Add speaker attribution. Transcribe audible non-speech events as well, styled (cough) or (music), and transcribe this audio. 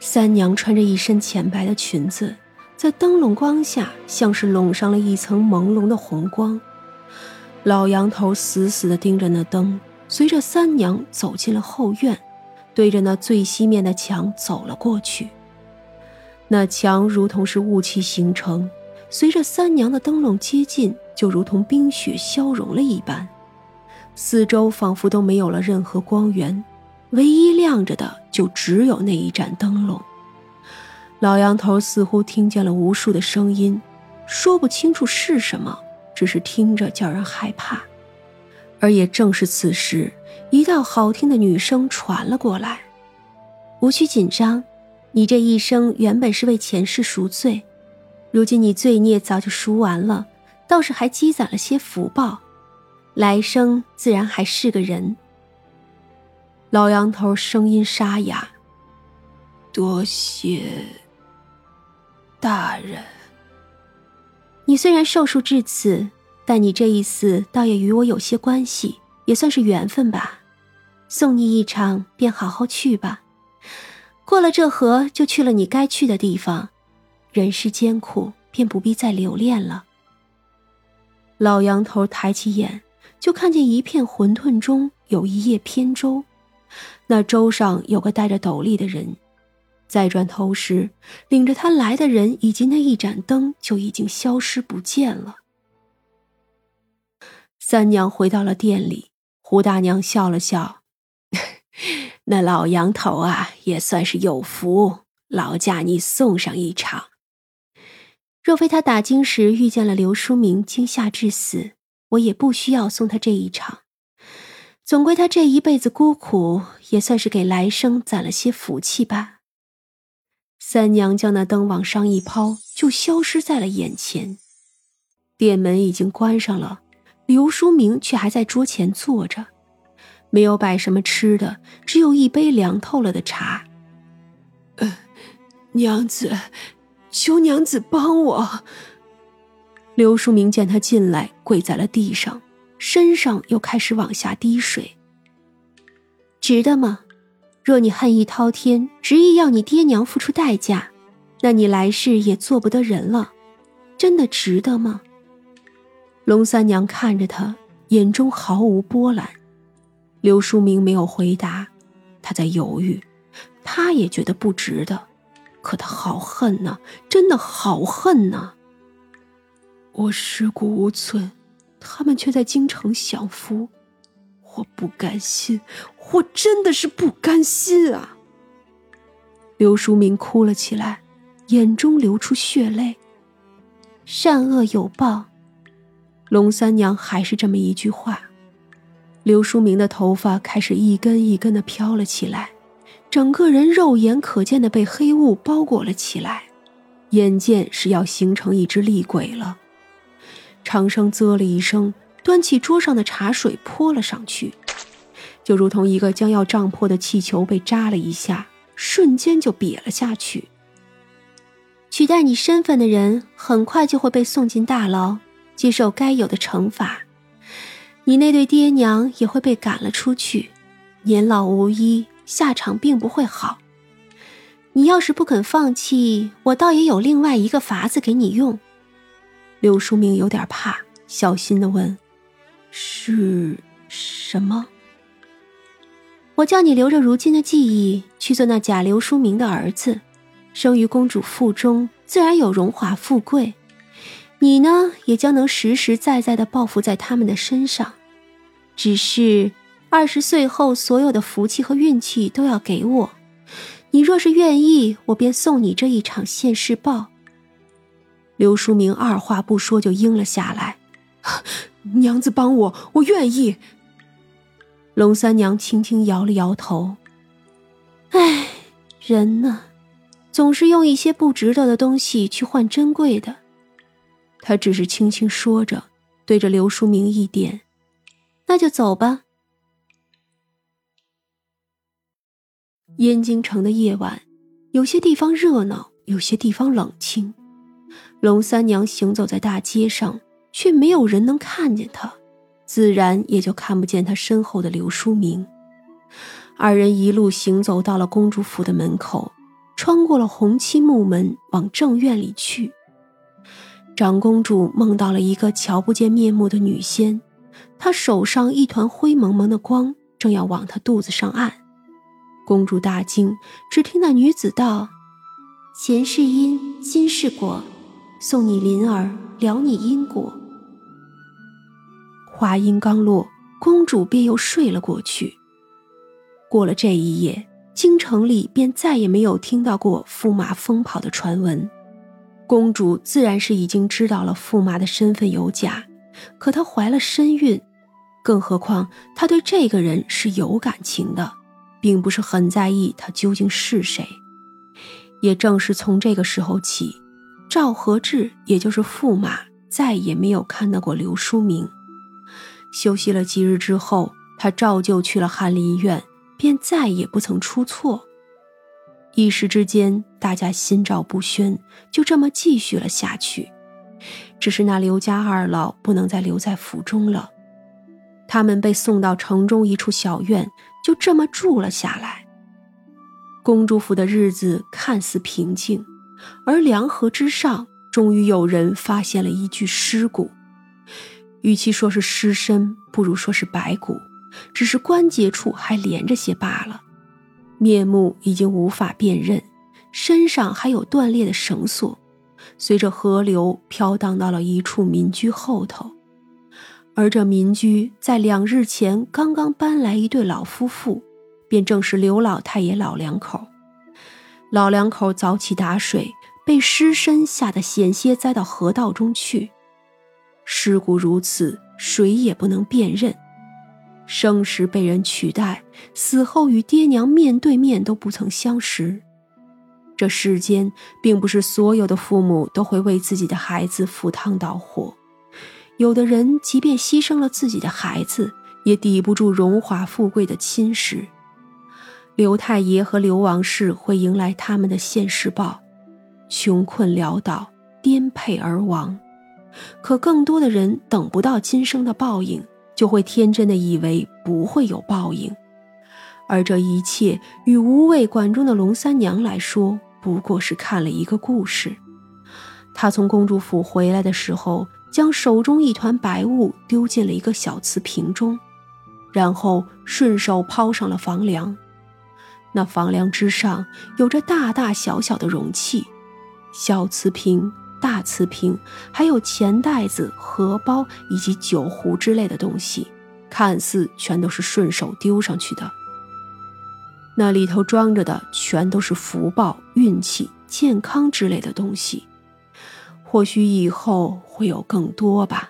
Speaker 1: 三娘穿着一身浅白的裙子，在灯笼光下，像是笼上了一层朦胧的红光。老杨头死死地盯着那灯，随着三娘走进了后院，对着那最西面的墙走了过去。那墙如同是雾气形成，随着三娘的灯笼接近，就如同冰雪消融了一般，四周仿佛都没有了任何光源。唯一亮着的，就只有那一盏灯笼。老杨头似乎听见了无数的声音，说不清楚是什么，只是听着叫人害怕。而也正是此时，一道好听的女声传了过来：“无需紧张，你这一生原本是为前世赎罪，如今你罪孽早就赎完了，倒是还积攒了些福报，来生自然还是个人。”老杨头声音沙哑：“
Speaker 2: 多谢大人。
Speaker 1: 你虽然寿数至此，但你这一死倒也与我有些关系，也算是缘分吧。送你一场，便好好去吧。过了这河，就去了你该去的地方。人世艰苦，便不必再留恋了。”老杨头抬起眼，就看见一片混沌中有一叶扁舟。那舟上有个戴着斗笠的人，再转头时，领着他来的人以及那一盏灯就已经消失不见了。三娘回到了店里，胡大娘笑了笑：“ (laughs)
Speaker 2: 那老杨头啊，也算是有福，劳驾你送上一场。
Speaker 1: 若非他打更时遇见了刘书明，惊吓致死，我也不需要送他这一场。”总归他这一辈子孤苦，也算是给来生攒了些福气吧。三娘将那灯往上一抛，就消失在了眼前。店门已经关上了，刘书明却还在桌前坐着，没有摆什么吃的，只有一杯凉透了的茶。
Speaker 2: 呃，娘子，求娘子帮我。
Speaker 1: 刘书明见他进来，跪在了地上。身上又开始往下滴水，值得吗？若你恨意滔天，执意要你爹娘付出代价，那你来世也做不得人了，真的值得吗？龙三娘看着他，眼中毫无波澜。刘书明没有回答，他在犹豫，他也觉得不值得，可他好恨呐，真的好恨呐！
Speaker 2: 我尸骨无存。他们却在京城享福，我不甘心，我真的是不甘心啊！
Speaker 1: 刘淑明哭了起来，眼中流出血泪。善恶有报，龙三娘还是这么一句话。刘淑明的头发开始一根一根的飘了起来，整个人肉眼可见的被黑雾包裹了起来，眼见是要形成一只厉鬼了。长生啧了一声，端起桌上的茶水泼了上去，就如同一个将要胀破的气球被扎了一下，瞬间就瘪了下去。取代你身份的人，很快就会被送进大牢，接受该有的惩罚。你那对爹娘也会被赶了出去，年老无依，下场并不会好。你要是不肯放弃，我倒也有另外一个法子给你用。刘书明有点怕，小心的问：“
Speaker 2: 是什么？”
Speaker 1: 我叫你留着如今的记忆，去做那假刘书明的儿子，生于公主腹中，自然有荣华富贵。你呢，也将能实实在在的报复在他们的身上。只是二十岁后，所有的福气和运气都要给我。你若是愿意，我便送你这一场现世报。刘书明二话不说就应了下来，
Speaker 2: 娘子帮我，我愿意。
Speaker 1: 龙三娘轻轻摇了摇头，唉，人呢，总是用一些不值得的东西去换珍贵的。她只是轻轻说着，对着刘书明一点，那就走吧。燕京城的夜晚，有些地方热闹，有些地方冷清。龙三娘行走在大街上，却没有人能看见她，自然也就看不见她身后的刘书明。二人一路行走到了公主府的门口，穿过了红漆木门，往正院里去。长公主梦到了一个瞧不见面目的女仙，她手上一团灰蒙蒙的光，正要往她肚子上按。公主大惊，只听那女子道：“前世因，今世果，送你灵儿，了你因果。”话音刚落，公主便又睡了过去。过了这一夜，京城里便再也没有听到过驸马疯跑的传闻。公主自然是已经知道了驸马的身份有假，可她怀了身孕，更何况她对这个人是有感情的，并不是很在意他究竟是谁。也正是从这个时候起，赵和志也就是驸马再也没有看到过刘书明。休息了几日之后，他照旧去了翰林院，便再也不曾出错。一时之间，大家心照不宣，就这么继续了下去。只是那刘家二老不能再留在府中了，他们被送到城中一处小院，就这么住了下来。公主府的日子看似平静，而梁河之上，终于有人发现了一具尸骨。与其说是尸身，不如说是白骨，只是关节处还连着些罢了。面目已经无法辨认，身上还有断裂的绳索，随着河流飘荡到了一处民居后头。而这民居在两日前刚刚搬来一对老夫妇，便正是刘老太爷老两口。老两口早起打水，被尸身吓得险些栽到河道中去。尸骨如此，谁也不能辨认。生时被人取代，死后与爹娘面对面都不曾相识。这世间并不是所有的父母都会为自己的孩子赴汤蹈火，有的人即便牺牲了自己的孩子，也抵不住荣华富贵的侵蚀。刘太爷和刘王氏会迎来他们的现世报：穷困潦倒，颠沛而亡。可更多的人等不到今生的报应。就会天真的以为不会有报应，而这一切与无畏馆中的龙三娘来说，不过是看了一个故事。她从公主府回来的时候，将手中一团白雾丢进了一个小瓷瓶中，然后顺手抛上了房梁。那房梁之上有着大大小小的容器，小瓷瓶。大瓷瓶，还有钱袋子、荷包以及酒壶之类的东西，看似全都是顺手丢上去的。那里头装着的全都是福报、运气、健康之类的东西，或许以后会有更多吧。